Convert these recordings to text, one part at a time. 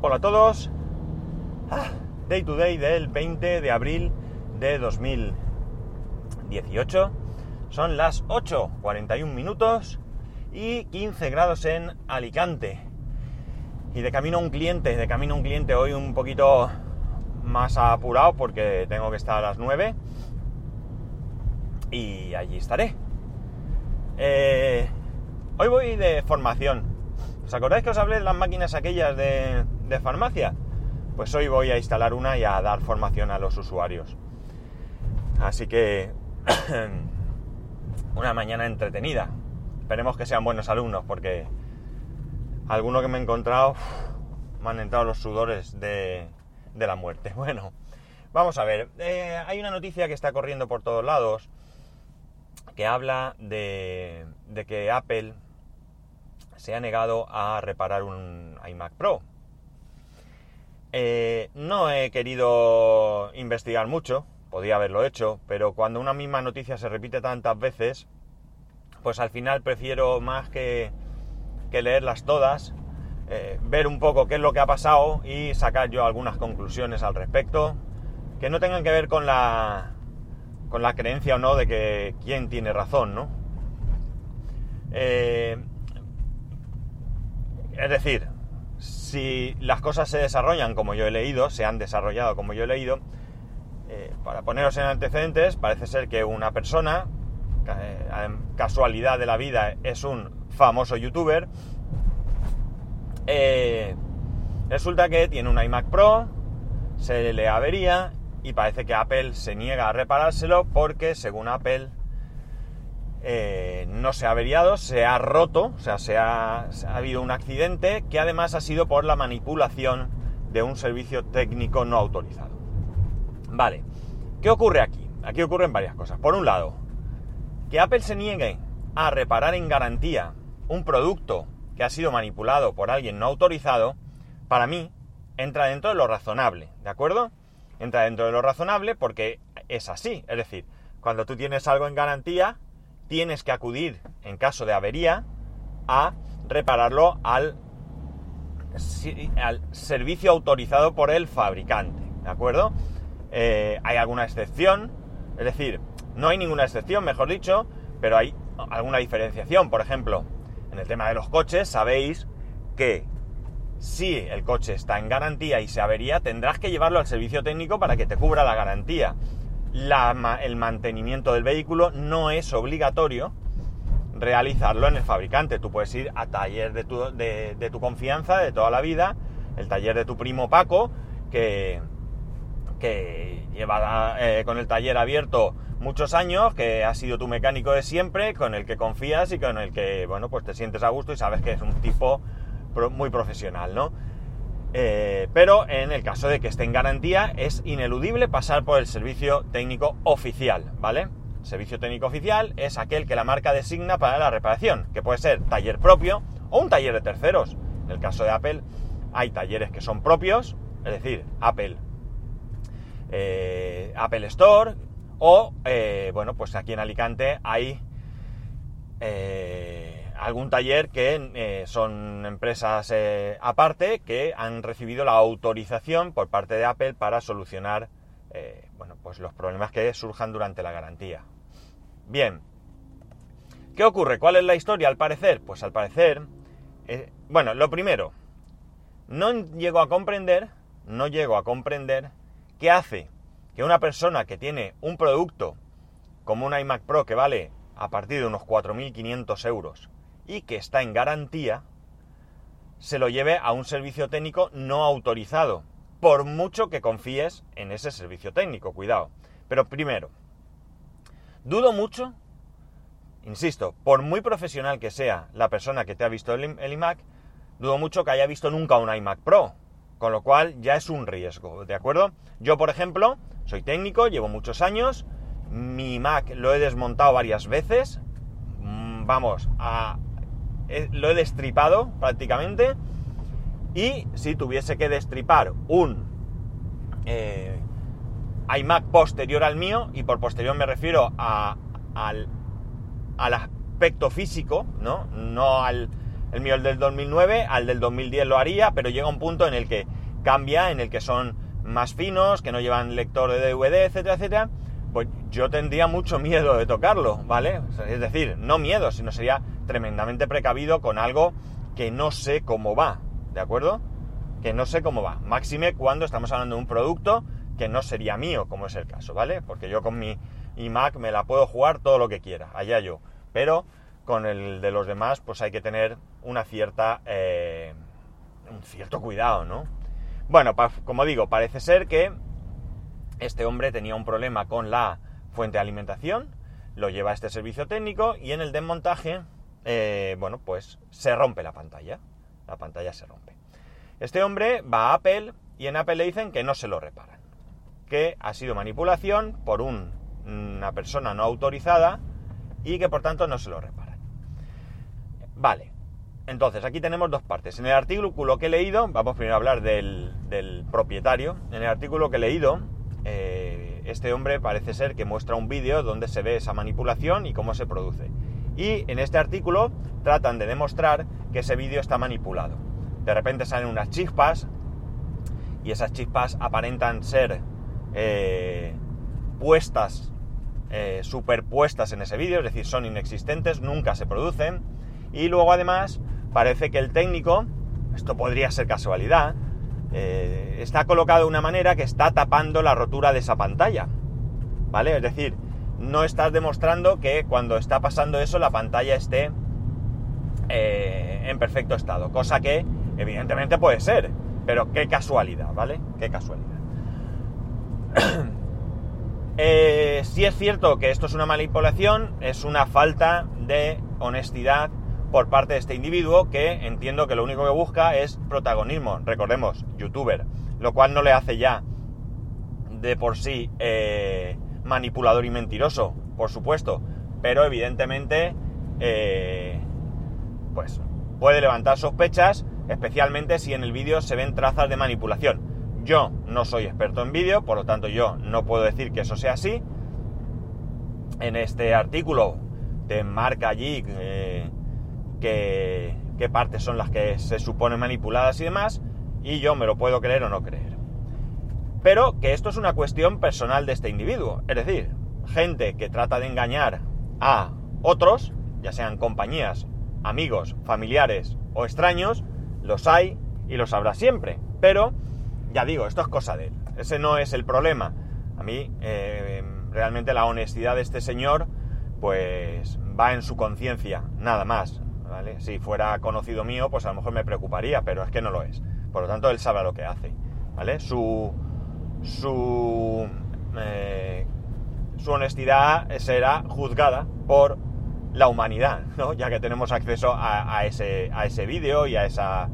Hola a todos. Ah, day to day del 20 de abril de 2018. Son las 8.41 minutos y 15 grados en Alicante. Y de camino a un cliente, de camino a un cliente hoy un poquito más apurado porque tengo que estar a las 9 y allí estaré. Eh, hoy voy de formación. ¿Os acordáis que os hablé de las máquinas aquellas de, farmacia? Pues hoy voy a instalar una y a dar formación a los usuarios. Así que una mañana entretenida. Esperemos que sean buenos alumnos porque alguno que me he encontrado me han entrado los sudores de, la muerte. Bueno, vamos a ver. Eh, hay una noticia que está corriendo por todos lados que habla de que Apple se ha negado a reparar un iMac Pro. Eh, no he querido investigar mucho, podía haberlo hecho, pero cuando una misma noticia se repite tantas veces, pues al final prefiero más que, que leerlas todas, eh, ver un poco qué es lo que ha pasado y sacar yo algunas conclusiones al respecto, que no tengan que ver con la, con la creencia o no de que quién tiene razón, ¿no? Eh, es decir, si las cosas se desarrollan como yo he leído, se han desarrollado como yo he leído, eh, para poneros en antecedentes, parece ser que una persona, eh, casualidad de la vida, es un famoso youtuber, eh, resulta que tiene un iMac Pro, se le avería y parece que Apple se niega a reparárselo porque, según Apple, eh, no se ha averiado, se ha roto, o sea, se ha, ha, habido un accidente que además ha sido por la manipulación de un servicio técnico no autorizado. Vale, ¿qué ocurre aquí? Aquí ocurren varias cosas. Por un lado, que Apple se niegue a reparar en garantía un producto que ha sido manipulado por alguien no autorizado, para mí entra dentro de lo razonable, ¿de acuerdo? Entra dentro de lo razonable porque es así, es decir, cuando tú tienes algo en garantía, tienes que acudir, en caso de avería, a repararlo al, servicio autorizado por el fabricante, ¿de acuerdo? Eh, hay alguna excepción, es decir, no hay ninguna excepción, mejor dicho, pero hay alguna diferenciación. Por ejemplo, en el tema de los coches, sabéis que si el coche está en garantía y se avería, tendrás que llevarlo al servicio técnico para que te cubra la garantía la, el mantenimiento del vehículo no es obligatorio realizarlo en el fabricante. Tú puedes ir a taller de tu, de, tu confianza de toda la vida, el taller de tu primo Paco, que, que lleva eh, con el taller abierto muchos años, que ha sido tu mecánico de siempre, con el que confías y con el que, bueno, pues te sientes a gusto y sabes que es un tipo muy profesional, ¿no? Eh, pero en el caso de que esté en garantía es ineludible pasar por el servicio técnico oficial, ¿vale? Servicio técnico oficial es aquel que la marca designa para la reparación, que puede ser taller propio o un taller de terceros. En el caso de Apple hay talleres que son propios, es decir, Apple, eh, Apple Store o, eh, bueno, pues aquí en Alicante hay algún taller que eh, son empresas eh, aparte que han recibido la autorización por parte de Apple para solucionar eh, bueno, pues los problemas que surjan durante la garantía. Bien, ¿qué ocurre? ¿Cuál es la historia al parecer? Pues al parecer, bueno, lo primero, no llego a comprender, no llego a comprender qué hace que una persona que tiene un producto como un iMac Pro que vale a partir de unos 4.500 euros y que está en garantía, se lo lleve a un servicio técnico no autorizado, por mucho que confíes en ese servicio técnico, cuidado. Pero primero, dudo mucho, insisto, por muy profesional que sea la persona que te ha visto el, iMac, dudo mucho que haya visto nunca un iMac Pro, con lo cual ya es un riesgo, ¿de acuerdo? Yo, por ejemplo, soy técnico, llevo muchos años, mi Mac lo he desmontado varias veces, vamos, a, lo he destripado prácticamente. Y si tuviese que destripar un eh, iMac posterior al mío, y por posterior me refiero al, al, aspecto físico, ¿no? No al, el mío el del 2009, al del 2010 lo haría, pero llega un punto en el que cambia, en el que son más finos, que no llevan lector de DVD, etcétera, etcétera, pues yo tendría mucho miedo de tocarlo, ¿vale? Es decir, no miedo, sino sería tremendamente precavido con algo que no sé cómo va, ¿de acuerdo? Que no sé cómo va. Máxime cuando estamos hablando de un producto que no sería mío, como es el caso, ¿vale? Porque yo con mi iMac me la puedo jugar todo lo que quiera, allá yo. Pero con el de los demás, pues hay que tener una cierta. Eh, un cierto cuidado, ¿no? Bueno, como digo, parece ser que este hombre tenía un problema con la fuente de alimentación, lo lleva a este servicio técnico y en el desmontaje, eh, bueno, pues se rompe la pantalla. La pantalla se rompe. Este hombre va a Apple y en Apple le dicen que no se lo reparan. Que ha sido manipulación por una persona no autorizada y que por tanto no se lo reparan. Vale, entonces aquí tenemos dos partes. En el artículo que he leído, vamos primero a hablar del, del propietario. En el artículo que he leído, eh, este hombre parece ser que muestra un vídeo donde se ve esa manipulación y cómo se produce. Y en este artículo tratan de demostrar que ese vídeo está manipulado. De repente salen unas chispas y esas chispas aparentan ser eh, puestas, eh, superpuestas en ese vídeo, es decir, son inexistentes, nunca se producen. Y luego además parece que el técnico, esto podría ser casualidad, eh, está colocado de una manera que está tapando la rotura de esa pantalla. ¿Vale? Es decir, no estás demostrando que cuando está pasando eso la pantalla esté eh, en perfecto estado. Cosa que evidentemente puede ser. Pero qué casualidad, ¿vale? Qué casualidad. eh, si es cierto que esto es una manipulación, es una falta de honestidad por parte de este individuo que entiendo que lo único que busca es protagonismo, recordemos, youtuber, lo cual no le hace ya de por sí eh, manipulador y mentiroso, por supuesto, pero evidentemente eh, pues puede levantar sospechas, especialmente si en el vídeo se ven trazas de manipulación. Yo no soy experto en vídeo, por lo tanto yo no puedo decir que eso sea así. En este artículo te marca allí eh, qué, partes son las que se suponen manipuladas y demás, y yo me lo puedo creer o no creer. Pero que esto es una cuestión personal de este individuo, es decir, gente que trata de engañar a otros, ya sean compañías, amigos, familiares o extraños, los hay y los habrá siempre. Pero, ya digo, esto es cosa de él. Ese no es el problema. A mí, eh, realmente la honestidad de este señor, pues va en su conciencia, nada más. Si fuera conocido mío, pues a lo mejor me preocuparía, pero es que no lo es. Por lo tanto, él sabe lo que hace. Su, su, eh, su honestidad será juzgada por la humanidad, ¿no? Ya que tenemos acceso a, ese, a ese vídeo y a esa,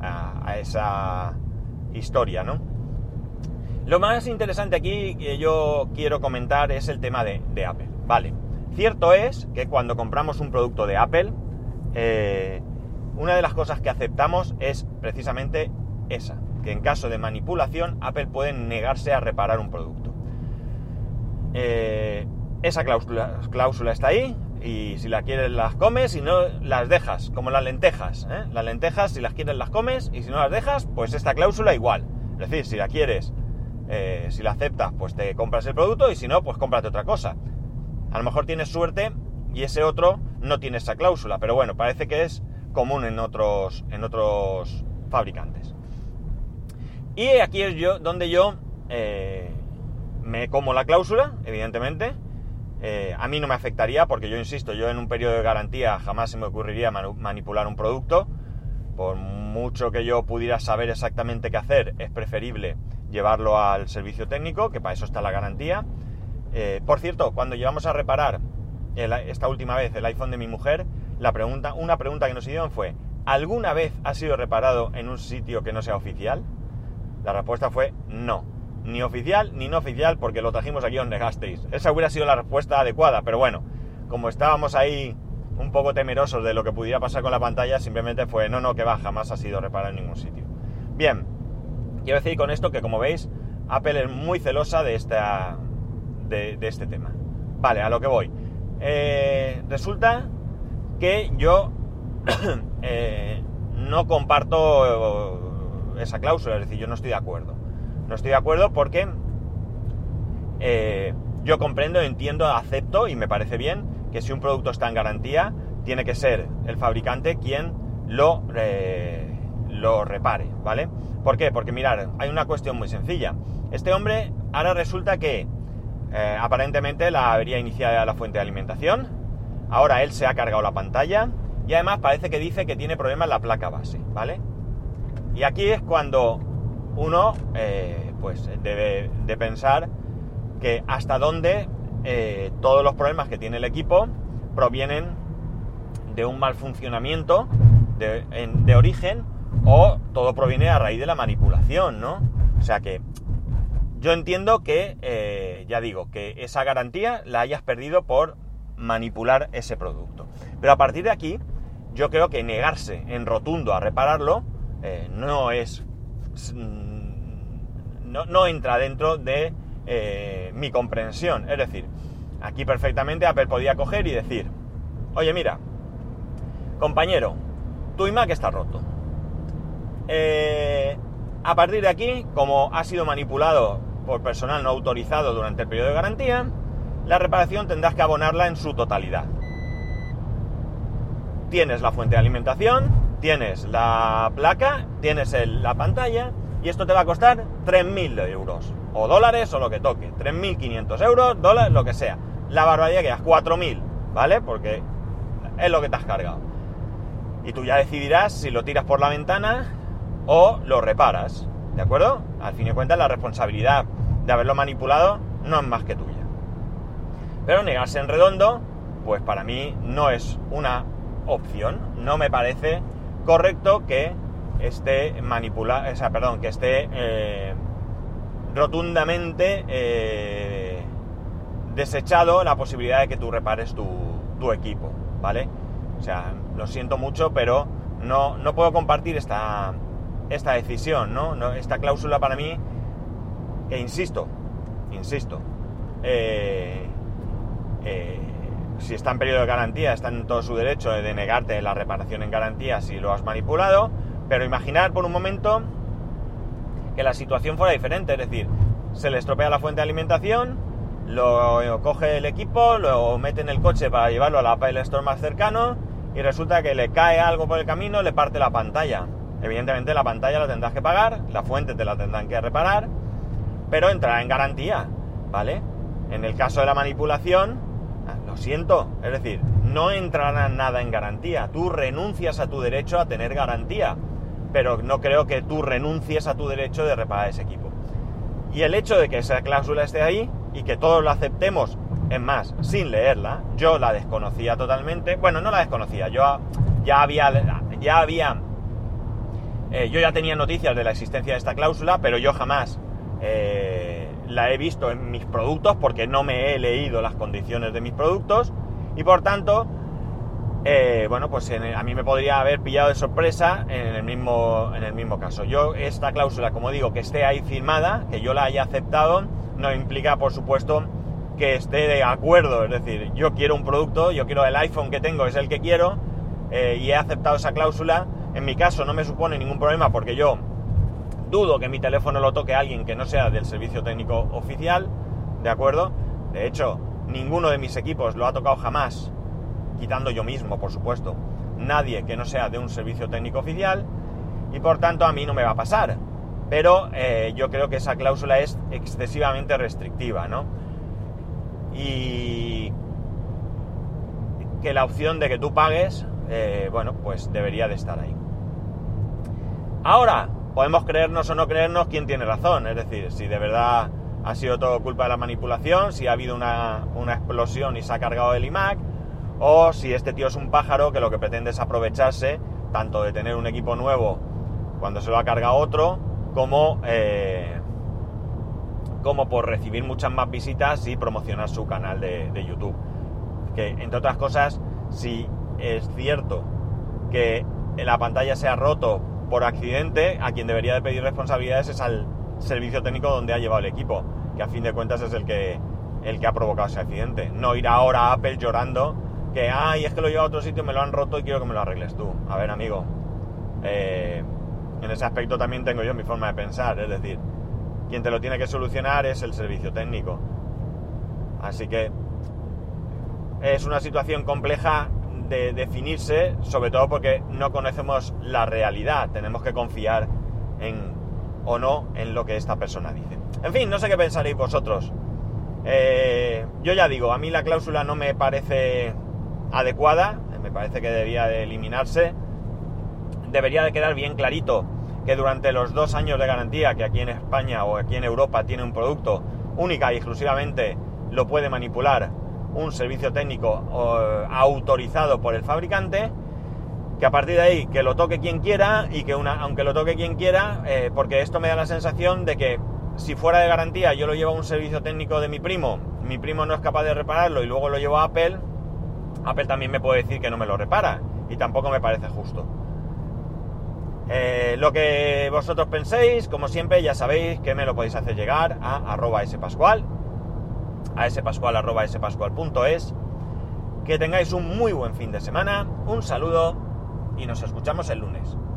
a, esa historia, ¿no? Lo más interesante aquí que yo quiero comentar es el tema de, de Apple. Vale, cierto es que cuando compramos un producto de Apple, eh, una de las cosas que aceptamos es precisamente esa, que en caso de manipulación Apple puede negarse a reparar un producto. Eh, esa cláusula, está ahí y si la quieres las comes y no las dejas, como las lentejas. ¿eh? Las lentejas si las quieres las comes y si no las dejas, pues esta cláusula igual. Es decir, si la quieres, si la aceptas, pues te compras el producto y si no, pues cómprate otra cosa. A lo mejor tienes suerte y ese otro no tiene esa cláusula, pero bueno, parece que es común en otros, en otros fabricantes. Y aquí es yo, donde yo eh, me como la cláusula, evidentemente. Eh, a mí no me afectaría porque yo insisto, yo en un periodo de garantía jamás se me ocurriría manipular un producto. Por mucho que yo pudiera saber exactamente qué hacer, es preferible llevarlo al servicio técnico, que para eso está la garantía. Eh, por cierto, cuando llevamos a reparar esta última vez el iPhone de mi mujer, la pregunta, una pregunta que nos hicieron fue, ¿alguna vez ha sido reparado en un sitio que no sea oficial? La respuesta fue no, ni oficial ni no oficial porque lo trajimos aquí donde gasteis. Esa hubiera sido la respuesta adecuada, pero bueno, como estábamos ahí un poco temerosos de lo que pudiera pasar con la pantalla, simplemente fue no, no, que va, jamás ha sido reparado en ningún sitio. Bien, quiero decir con esto que como veis, Apple es muy celosa de, esta, de este tema. Vale, a lo que voy. Eh, resulta que yo eh, no comparto esa cláusula, es decir, yo no estoy de acuerdo. No estoy de acuerdo porque eh, yo comprendo, entiendo, acepto y me parece bien que si un producto está en garantía, tiene que ser el fabricante quien lo, lo repare, ¿vale? ¿Por qué? Porque mirar, hay una cuestión muy sencilla. Este hombre ahora resulta que eh, aparentemente la avería inicial era la fuente de alimentación, ahora él se ha cargado la pantalla y además parece que dice que tiene problemas la placa base, ¿vale? Y aquí es cuando uno eh, pues debe de pensar que hasta dónde eh, todos los problemas que tiene el equipo provienen de un mal funcionamiento de, origen o todo proviene a raíz de la manipulación, ¿no? O sea que yo entiendo que, eh, ya digo, que esa garantía la hayas perdido por manipular ese producto. Pero a partir de aquí, yo creo que negarse en rotundo a repararlo eh, no es... No, no entra dentro de eh, mi comprensión. Es decir, aquí perfectamente Apple podía coger y decir, oye mira, compañero, tu iMac está roto. A partir de aquí, como ha sido manipulado por personal no autorizado durante el periodo de garantía, la reparación tendrás que abonarla en su totalidad. Tienes la fuente de alimentación, tienes la placa, tienes la pantalla y esto te va a costar 3.000 euros o dólares o lo que toque. 3.500 euros, dólares, lo que sea. La barbaridad que es 4.000, ¿vale? Porque es lo que te has cargado. Y tú ya decidirás si lo tiras por la ventana o lo reparas, ¿de acuerdo? Al fin y cuentas la responsabilidad de haberlo manipulado no es más que tuya. Pero negarse en redondo, pues para mí no es una opción. No me parece correcto que esté manipulado, o sea, perdón, que esté eh, rotundamente eh, desechado la posibilidad de que tú repares tu, equipo, ¿vale? O sea, lo siento mucho, pero no, no puedo compartir esta, esta decisión, ¿no? Esta cláusula para mí, que insisto, insisto, eh, eh, si está en periodo de garantía, está en todo su derecho de negarte la reparación en garantía si lo has manipulado, pero imaginar por un momento que la situación fuera diferente, es decir, se le estropea la fuente de alimentación, lo coge el equipo, lo mete en el coche para llevarlo a la Apple Store más cercano y resulta que le cae algo por el camino, le parte la pantalla. Evidentemente la pantalla la tendrás que pagar, la fuente te la tendrán que reparar, pero entrará en garantía, ¿vale? En el caso de la manipulación, ah, lo siento, es decir, no entrará nada en garantía, tú renuncias a tu derecho a tener garantía pero no creo que tú renuncies a tu derecho de reparar ese equipo. Y el hecho de que esa cláusula esté ahí y que todos la aceptemos, es más, sin leerla, yo la desconocía totalmente, bueno, no la desconocía, yo ya había, ya había, eh, yo ya tenía noticias de la existencia de esta cláusula, pero yo jamás eh, la he visto en mis productos porque no me he leído las condiciones de mis productos y por tanto eh, bueno, pues a mí me podría haber pillado de sorpresa en el, mismo, en el mismo caso. Yo, esta cláusula, como digo, que esté ahí firmada, que yo la haya aceptado, no implica, por supuesto, que esté de acuerdo. Es decir, yo quiero un producto, yo quiero el iPhone que tengo, es el que quiero, y he aceptado esa cláusula. En mi caso no me supone ningún problema porque yo dudo que mi teléfono lo toque alguien que no sea del servicio técnico oficial, ¿de acuerdo? De hecho, ninguno de mis equipos lo ha tocado jamás quitando yo mismo, por supuesto, nadie que no sea de un servicio técnico oficial y por tanto a mí no me va a pasar. Pero eh, yo creo que esa cláusula es excesivamente restrictiva, ¿no? Y que la opción de que tú pagues, eh, bueno, pues debería de estar ahí. Ahora, podemos creernos o no creernos quién tiene razón, es decir, si de verdad ha sido todo culpa de la manipulación, si ha habido una, una explosión y se ha cargado el iMac, o si este tío es un pájaro que lo que pretende es aprovecharse tanto de tener un equipo nuevo cuando se lo ha cargado otro, como, eh, como por recibir muchas más visitas y promocionar su canal de, YouTube. Que, entre otras cosas, si es cierto que la pantalla se ha roto por accidente, a quien debería de pedir responsabilidades es al servicio técnico donde ha llevado el equipo, que a fin de cuentas es el que, el que ha provocado ese accidente. No ir ahora a Apple llorando que, ay, es que lo llevo a otro sitio, me lo han roto y quiero que me lo arregles tú. A ver, amigo, eh, en ese aspecto también tengo yo mi forma de pensar, es decir, quien te lo tiene que solucionar es el servicio técnico. Así que es una situación compleja de definirse, sobre todo porque no conocemos la realidad, tenemos que confiar en o no en lo que esta persona dice. En fin, no sé qué pensaréis vosotros. Eh, yo ya digo, a mí la cláusula no me parece adecuada, me parece que debía de eliminarse. Debería de quedar bien clarito que durante los dos años de garantía que aquí en España o aquí en Europa tiene un producto única y exclusivamente lo puede manipular un servicio técnico autorizado por el fabricante, que a partir de ahí que lo toque quien quiera y que una, aunque lo toque quien quiera, eh, porque esto me da la sensación de que si fuera de garantía yo lo llevo a un servicio técnico de mi primo, mi primo no es capaz de repararlo y luego lo llevo a Apple, Apple también me puede decir que no me lo repara y tampoco me parece justo. Eh, lo que vosotros penséis, como siempre, ya sabéis que me lo podéis hacer llegar a arroba spascual, a spascual arroba spascual.es. Que tengáis un muy buen fin de semana, un saludo y nos escuchamos el lunes.